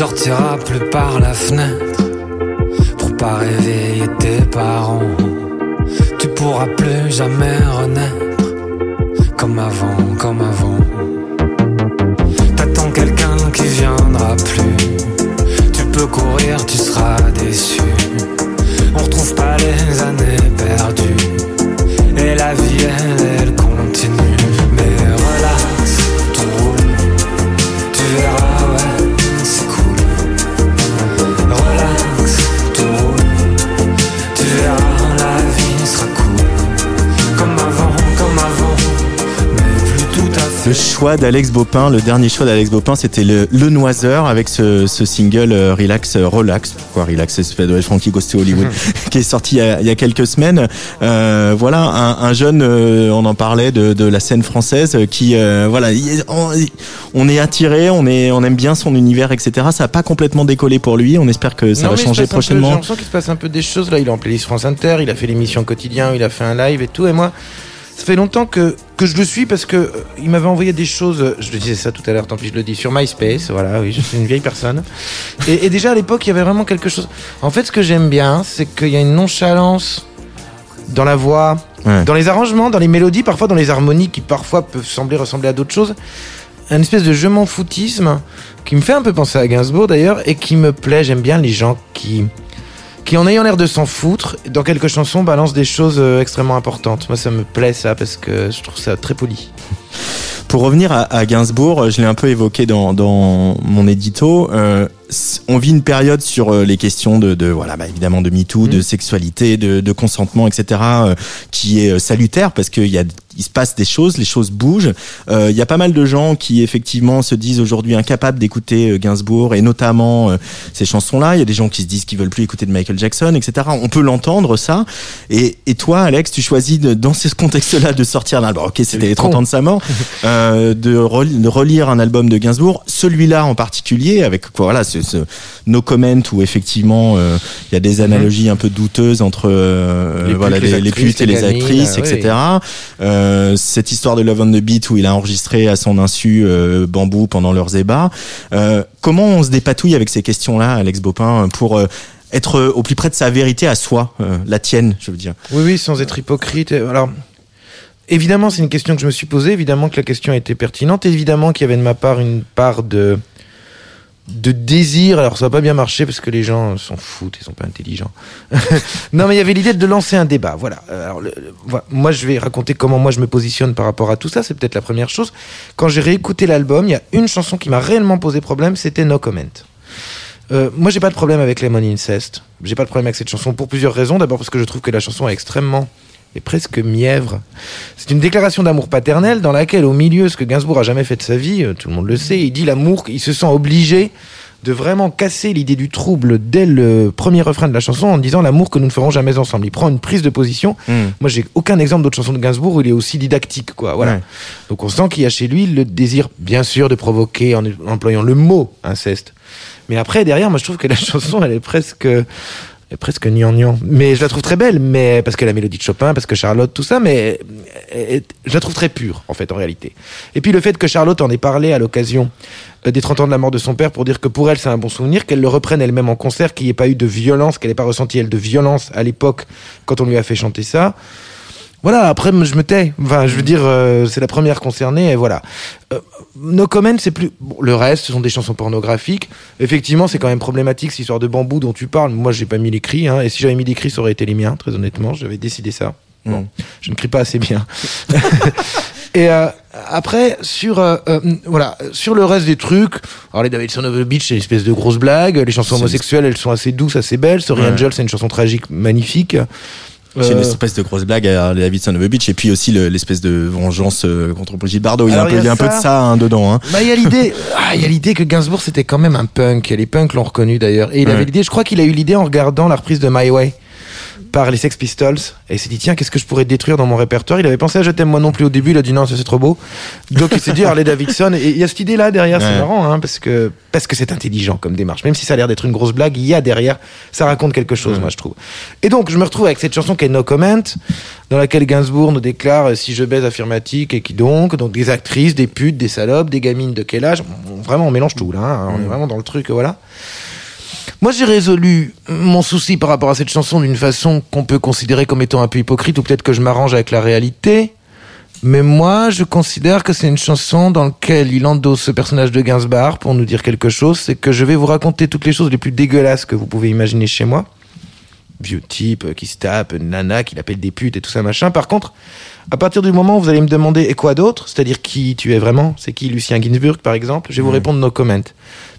Tu sortiras plus par la fenêtre pour pas réveiller tes parents. Tu pourras plus jamais renaître comme comme avant, comme avant. T'attends quelqu'un qui viendra plus. Tu peux courir, tu seras déçu. On retrouve pas les années choix d'Alex Bopin, le dernier choix d'Alex Bopin, c'était le, le Noiseur avec ce, ce single euh, Relax, euh, Relax, pourquoi Relax, être Frankie Goes to Hollywood, [LAUGHS] qui est sorti il y a, il y a quelques semaines. Euh, voilà, un, un jeune, euh, on en parlait de, de la scène française, qui, voilà, on, on est attiré, on est, on aime bien son univers, etc. Ça a pas complètement décollé pour lui. On espère que ça Non, va changer peu- J'ai prochainement. l'impression qu'il se passe un peu des choses là. Il est en playlist France Inter, il a fait l'émission quotidien, il a fait un live et tout. Et moi, ça fait longtemps que, que je le suis parce que euh, il m'avait envoyé des choses. euh, Je le disais ça tout à l'heure, tant pis je le dis sur MySpace. Voilà, oui, je suis une vieille personne. Et, et déjà à l'époque, il y avait vraiment quelque chose. En fait, ce que j'aime bien, c'est qu'il y a une nonchalance dans la voix, Ouais. dans les arrangements, dans les mélodies, parfois dans les harmonies qui parfois peuvent sembler ressembler à d'autres choses. Un espèce de je m'en foutisme qui me fait un peu penser à Gainsbourg d'ailleurs et qui me plaît. J'aime bien les gens qui, qui en ayant l'air de s'en foutre, dans quelques chansons balancent des choses euh, extrêmement importantes. Moi, ça me plaît ça parce que je trouve ça très poli. Pour revenir à, à Gainsbourg, je l'ai un peu évoqué dans, mon édito. euh, on vit une période sur euh, les questions de, de voilà, bah, évidemment de MeToo, de sexualité, de, de consentement, etc., euh, qui est euh, salutaire parce qu'il y a il se passe des choses, les choses bougent. Euh, Il y a pas mal de gens qui effectivement se disent aujourd'hui incapables d'écouter Gainsbourg et notamment euh, ces chansons-là. Il y a des gens qui se disent qu'ils veulent plus écouter de Michael Jackson, etc. On peut l'entendre ça. Et, et toi, Alex, tu choisis de, dans ce contexte-là de sortir un album. Ok, c'était les 30 ans de sa mort, [LAUGHS] euh, de, rel- de relire un album de Gainsbourg, celui-là en particulier, avec voilà, ce, ce No Comment où effectivement euh, il y a des analogies un peu douteuses entre euh, Les putes, voilà, les putes et les gamines, actrices, oui. etc. Euh, cette histoire de Love on the Beat où il a enregistré à son insu euh, Bambou pendant leurs ébats. Euh, comment on se dépatouille avec ces questions-là, Alex Bopin, pour euh, être euh, au plus près de sa vérité à soi, euh, la tienne, je veux dire? Oui, oui, sans être hypocrite. Alors, évidemment, c'est une question que je me suis posée. Évidemment que la question a été pertinente. Évidemment qu'il y avait de ma part une part de de désir. Alors, ça va pas bien marcher parce que les gens s'en foutent, ils sont pas intelligents. [LAUGHS] non, mais il y avait l'idée de lancer un débat. Voilà. Euh, Alors, moi, je vais raconter comment moi je me positionne par rapport à tout ça. C'est peut-être la première chose. Quand j'ai réécouté l'album, il y a une chanson qui m'a réellement posé problème. C'était No Comment. Euh, moi, j'ai pas de problème avec Lemon Incest. J'ai pas de problème avec cette chanson pour plusieurs raisons. D'abord parce que je trouve que la chanson est extrêmement et presque mièvre. C'est une déclaration d'amour paternel dans laquelle, au milieu, ce que Gainsbourg a jamais fait de sa vie, euh, tout le monde le sait, il dit l'amour, il se sent obligé de vraiment casser l'idée du trouble dès le premier refrain de la chanson en disant l'amour que nous ne ferons jamais ensemble. Il prend une prise de position. Moi, j'ai aucun exemple d'autre chanson de Gainsbourg où il est aussi didactique, quoi. Voilà. Donc, on sent qu'il y a chez lui le désir, bien sûr, de provoquer en employant le mot inceste. Mais après, derrière, moi, je trouve que la [LAUGHS] chanson, elle est presque, presque gnangnan. Mais je la trouve très belle, mais parce que la mélodie de Chopin, parce que Charlotte, tout ça, mais je la trouve très pure, en fait, en réalité. Et puis le fait que Charlotte en ait parlé à l'occasion euh, des 30 ans de la mort de son père pour dire que pour elle, c'est un bon souvenir, qu'elle le reprenne elle-même en concert, qu'il n'y ait pas eu de violence, qu'elle n'ait pas ressenti, elle, de violence à l'époque quand on lui a fait chanter ça. Voilà, après, je me tais. Enfin, je veux dire, euh, c'est la première concernée, et voilà. Euh, no Comment, c'est plus. Bon, le reste, ce sont des chansons pornographiques. Effectivement, c'est quand même problématique, cette histoire de bambou dont tu parles. Moi, j'ai pas mis les cris, hein, et si j'avais mis les cris, ça aurait été les miens, très honnêtement. J'avais décidé ça. Bon, Mm. je ne crie pas assez bien. [LAUGHS] et euh, après, sur, euh, euh, voilà, sur le reste des trucs, alors les Davidson of the Beach, c'est une espèce de grosse blague. Les chansons homosexuelles, elles sont assez douces, assez belles. Sorry Ouais. Angel, c'est une chanson tragique, magnifique. C'est une Euh, espèce de grosse blague à Davidson of the Beach et puis aussi le- l'espèce de vengeance euh, contre Brigitte Bardot. Il y a un peu, il y a il y a un peu de ça. ça hein, dedans. Hein. Bah, il y a l'idée, [LAUGHS] ah, il y a l'idée que Gainsbourg c'était quand même un punk. Les punks l'ont reconnu d'ailleurs. Et il Ouais. avait l'idée, je crois qu'il a eu l'idée en regardant la reprise de My Way par les Sex Pistols. Et il s'est dit, tiens, qu'est-ce que je pourrais détruire dans mon répertoire? Il avait pensé à Je t'aime moi non plus au début. Il a dit non, ça c'est trop beau. Donc il s'est dit Harley Davidson. Et il y a cette idée là derrière. Ouais. C'est marrant, hein, parce que parce que c'est intelligent comme démarche. Même si ça a l'air d'être une grosse blague, il y a derrière, ça raconte quelque chose, moi je trouve. Et donc je me retrouve avec cette chanson qui est No Comment, dans laquelle Gainsbourg nous déclare euh, si je baise affirmatique et qui donc, donc des actrices, des putes, des salopes, des gamines de quel âge? Vraiment, on mélange tout là. hein. On est vraiment dans le truc, voilà. Moi, j'ai résolu mon souci par rapport à cette chanson d'une façon qu'on peut considérer comme étant un peu hypocrite, ou peut-être que je m'arrange avec la réalité. Mais moi, je considère que c'est une chanson dans laquelle il endosse ce personnage de Gainsbourg pour nous dire quelque chose. C'est que je vais vous raconter toutes les choses les plus dégueulasses que vous pouvez imaginer chez moi. Vieux type euh, qui se tape, nana qui l'appelle des putes et tout ça machin. Par contre, à partir du moment où vous allez me demander et quoi d'autre, c'est-à-dire qui tu es vraiment, c'est qui Lucien Ginsburg par exemple, je vais vous répondre no comment.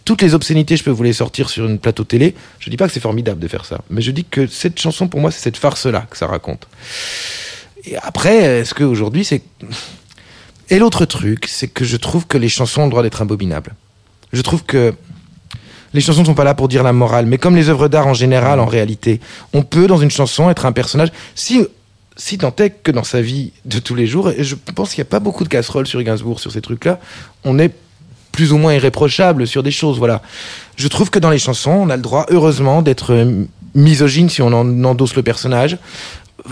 Toutes les obscénités, je peux vous les sortir sur une plateau télé. Je dis pas que c'est formidable de faire ça, mais je dis que cette chanson pour moi c'est cette farce-là que ça raconte. Et après, est-ce qu'aujourd'hui c'est... Et l'autre truc, c'est que je trouve que les chansons ont le droit d'être abominables. Je trouve que les chansons ne sont pas là pour dire la morale, mais comme les œuvres d'art en général, en réalité, on peut dans une chanson être un personnage. Si si tant est que dans sa vie de tous les jours, et je pense qu'il n'y a pas beaucoup de casseroles sur Gainsbourg sur ces trucs-là, on est plus ou moins irréprochable sur des choses, voilà. Je trouve que dans les chansons, on a le droit, heureusement, d'être euh, misogyne si on en endosse le personnage,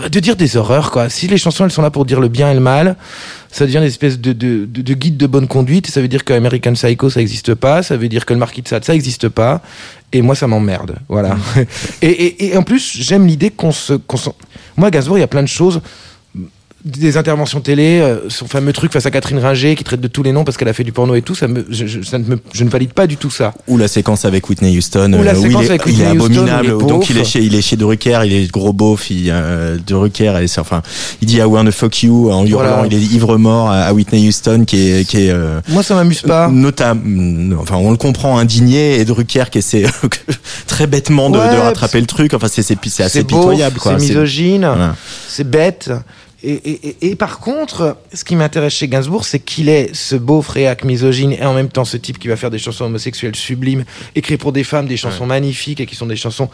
de dire des horreurs, quoi. Si les chansons, elles sont là pour dire le bien et le mal, ça devient une espèce de, de, de, de guide de bonne conduite. Ça veut dire qu'American Psycho, ça n'existe pas. Ça veut dire que le Marquis de Sade, ça n'existe pas. Et moi, ça m'emmerde. Voilà. [LAUGHS] et, et, et en plus, j'aime l'idée qu'on se, qu'on s'en- Moi, Gainsbourg, il y a plein de choses. Des interventions télé, euh, son fameux truc face à Catherine Ringer qui traite de tous les noms parce qu'elle a fait du porno et tout, ça me, je, je- ça ne me- je ne valide pas du tout ça. Ou la séquence avec Whitney Houston, Ou la euh, où séquence il est, avec il est Whitney Houston, abominable. il est donc il est chez, il est chez Drucker, il est gros beauf, il, euh, Drucker, enfin, il dit I wanna fuck you en hurlant, Voilà. il est ivre mort à, Whitney Houston qui est, qui est euh, Moi, ça m'amuse pas. notam- enfin, on le comprend indigné et Drucker qui essaie [LAUGHS] très bêtement de, rattraper le truc. Enfin, c'est, assez pitoyable, quoi. C'est misogyne. c'est bête. Et, et- et- par contre, ce qui m'intéresse chez Gainsbourg, c'est qu'il est ce beau fréac misogyne et en même temps ce type qui va faire des chansons homosexuelles sublimes, écrire pour des femmes des chansons magnifiques et qui sont des chansons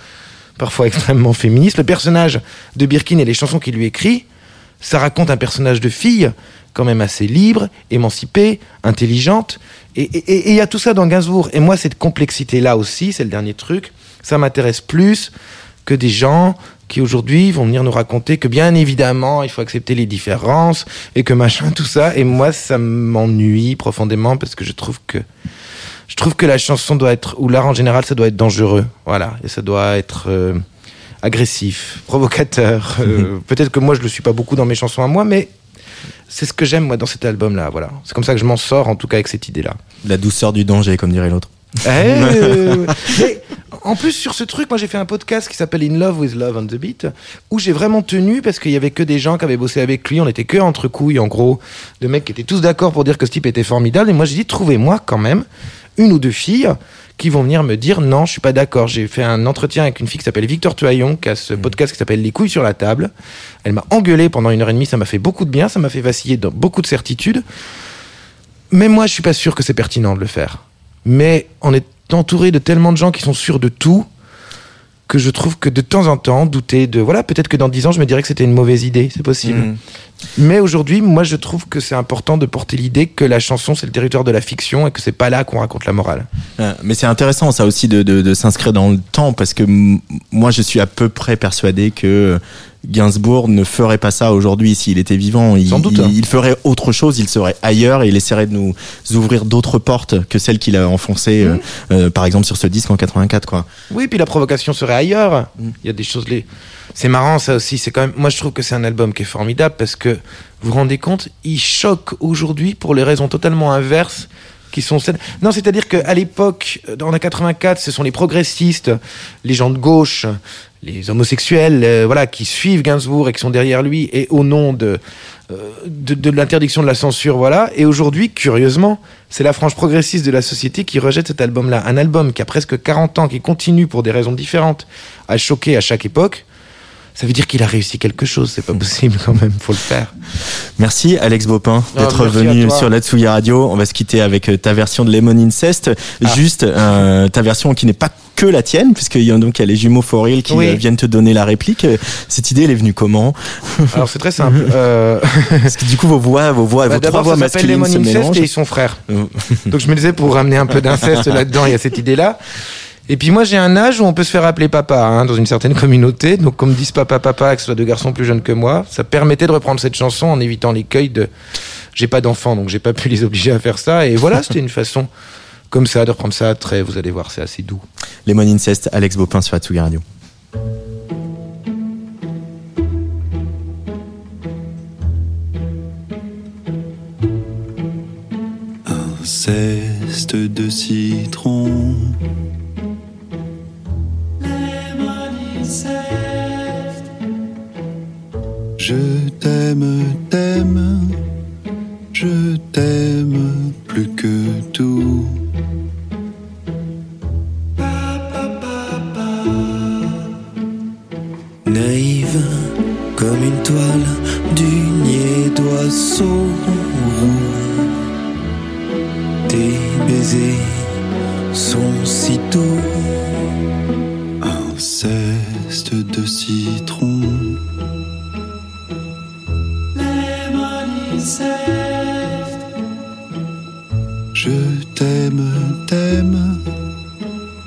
parfois [LAUGHS] extrêmement féministes. Le personnage de Birkin et les chansons qu'il lui écrit, ça raconte un personnage de fille quand même assez libre, émancipée, intelligente. Et et- et- et il y a tout ça dans Gainsbourg. Et moi, cette complexité-là aussi, c'est le dernier truc, ça m'intéresse plus que des gens qui aujourd'hui vont venir nous raconter que bien évidemment il faut accepter les différences et que machin tout ça. Et moi ça m'ennuie profondément parce que je trouve que je trouve que la chanson doit être ou l'art en général ça doit être dangereux. Voilà. Et ça doit être euh, agressif provocateur. [LAUGHS] Euh, peut-être que moi je le suis pas beaucoup dans mes chansons à moi mais c'est ce que j'aime moi dans cet album là voilà. C'est comme ça que je m'en sors en tout cas avec cette idée là La douceur du danger, comme dirait l'autre. Mais en plus, sur ce truc, moi j'ai fait un podcast qui s'appelle In Love with Love on the Beat, où j'ai vraiment tenu parce qu'il y avait que des gens qui avaient bossé avec lui, on était que entre couilles en gros, de mecs qui étaient tous d'accord pour dire que ce type était formidable. Et moi j'ai dit, trouvez-moi quand même une ou deux filles qui vont venir me dire non, je suis pas d'accord. J'ai fait un entretien avec une fille qui s'appelle Victor Tuaillon, qui a ce podcast qui s'appelle Les couilles sur la table. Elle m'a engueulé pendant une heure et demie, ça m'a fait beaucoup de bien, ça m'a fait vaciller dans beaucoup de certitudes. Mais moi, je suis pas sûr que c'est pertinent de le faire. Mais on est entouré de tellement de gens qui sont sûrs de tout que je trouve que de temps en temps, douter de... Voilà, peut-être que dans dix ans, je me dirais que c'était une mauvaise idée, c'est possible. Mhm. Mais aujourd'hui, moi, je trouve que c'est important de porter l'idée que la chanson, c'est le territoire de la fiction et que c'est pas là qu'on raconte la morale. Euh, Mais c'est intéressant ça aussi de, de, de s'inscrire dans le temps parce que moi je suis à peu près persuadé que Gainsbourg ne ferait pas ça aujourd'hui s'il était vivant. Il, Sans doute. il, il ferait autre chose, il serait ailleurs et il essaierait de nous ouvrir d'autres portes que celles qu'il a enfoncées, Mmh. euh, euh, par exemple sur ce disque en 84 quoi. Oui, puis la provocation serait ailleurs. Il y a des choses. Les... C'est marrant ça aussi. C'est quand même. Moi, je trouve que c'est un album qui est formidable parce que vous vous rendez compte, il choque aujourd'hui pour les raisons totalement inverses qui sont celles. Non, c'est-à-dire qu'à l'époque, dans la 84, ce sont les progressistes, les gens de gauche, les homosexuels, euh, voilà, qui suivent Gainsbourg et qui sont derrière lui et au nom de euh, de, de l'interdiction de la censure, voilà. Et aujourd'hui, curieusement, c'est la frange progressiste de la société qui rejette cet album-là. Un album qui a presque 40 ans, qui continue pour des raisons différentes à choquer à chaque époque. Ça veut dire qu'il a réussi quelque chose. C'est pas [LAUGHS] possible quand même. Faut le faire. Merci Alex Bopin Ah, d'être venu sur la Tsugi Radio. On va se quitter avec euh, ta version de Lemon Incest. Ah. Juste euh, ta version qui n'est pas que la tienne, puisqu'il y a donc il y a les jumeaux For Real qui Oui. euh, viennent te donner la réplique. Euh, Cette idée, elle est venue comment [LAUGHS] Alors c'est très [LAUGHS] simple. Euh, Parce que du coup, vos voix, vos voix, bah, vos trois D'abord, voix ça s'appelle les masculines se Incest mélangent. et ils sont frères. Donc je me disais pour ramener un peu d'inceste là-dedans, il y a cette idée-là. Et puis moi j'ai un âge où on peut se faire appeler papa hein, dans une certaine [LAUGHS] communauté. Donc comme disent papa papa, que ce soit deux garçons plus jeunes que moi, ça permettait de reprendre cette chanson en évitant l'écueil de j'ai pas d'enfants donc j'ai pas pu les obliger à faire ça. Et voilà, c'était une façon comme ça de reprendre ça très. Vous allez voir, c'est assez doux. Lemon Incest, Alex Bopin sur la Tsugi Radio. ceste de citron. Je t'aime, t'aime, je t'aime plus que tout. Naïve comme une toile du d'oiseau roux. Tes baisers sont si doux. Un ceste de citron. Je t'aime, t'aime,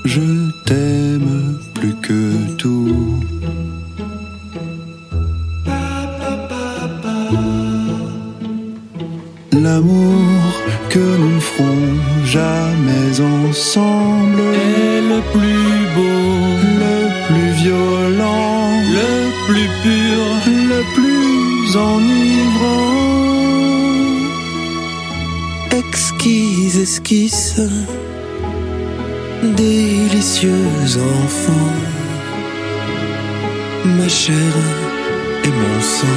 je t'aime plus que tout. L'amour que nous ferons jamais ensemble Et le plus Exquise esquisse, délicieux enfant, ma chair et mon sang.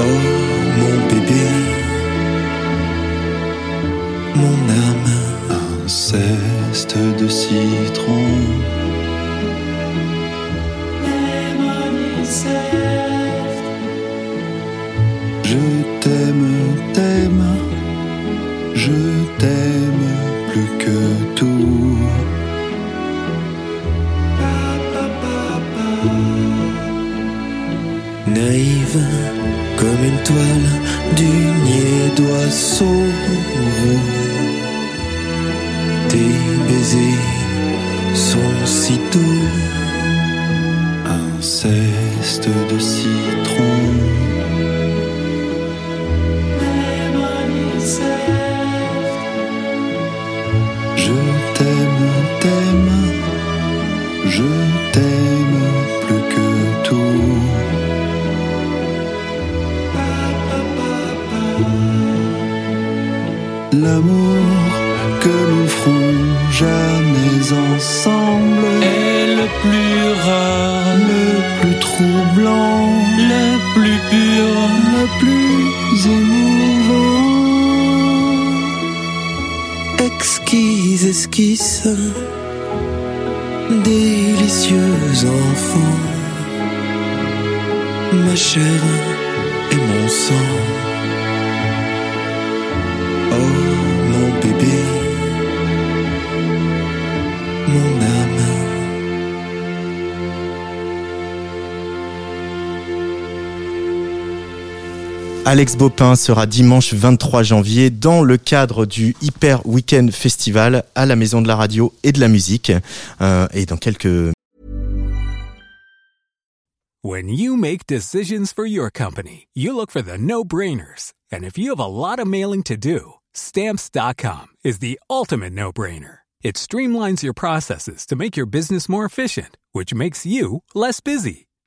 Oh mon bébé, mon âme, Un ceste de citron. Exquise esquisse, délicieux enfant, ma chair et mon sang. Alex Bopin sera dimanche 23 janvier dans le cadre du Hyper Weekend Festival à la Maison de la Radio et de la Musique. Euh, et dans quelques When you make decisions for your company, you look for the no-brainers. And if you have a lot of mailing to do, stamps.com is the ultimate no-brainer. It streamlines your processes to make your business more efficient, which makes you less busy.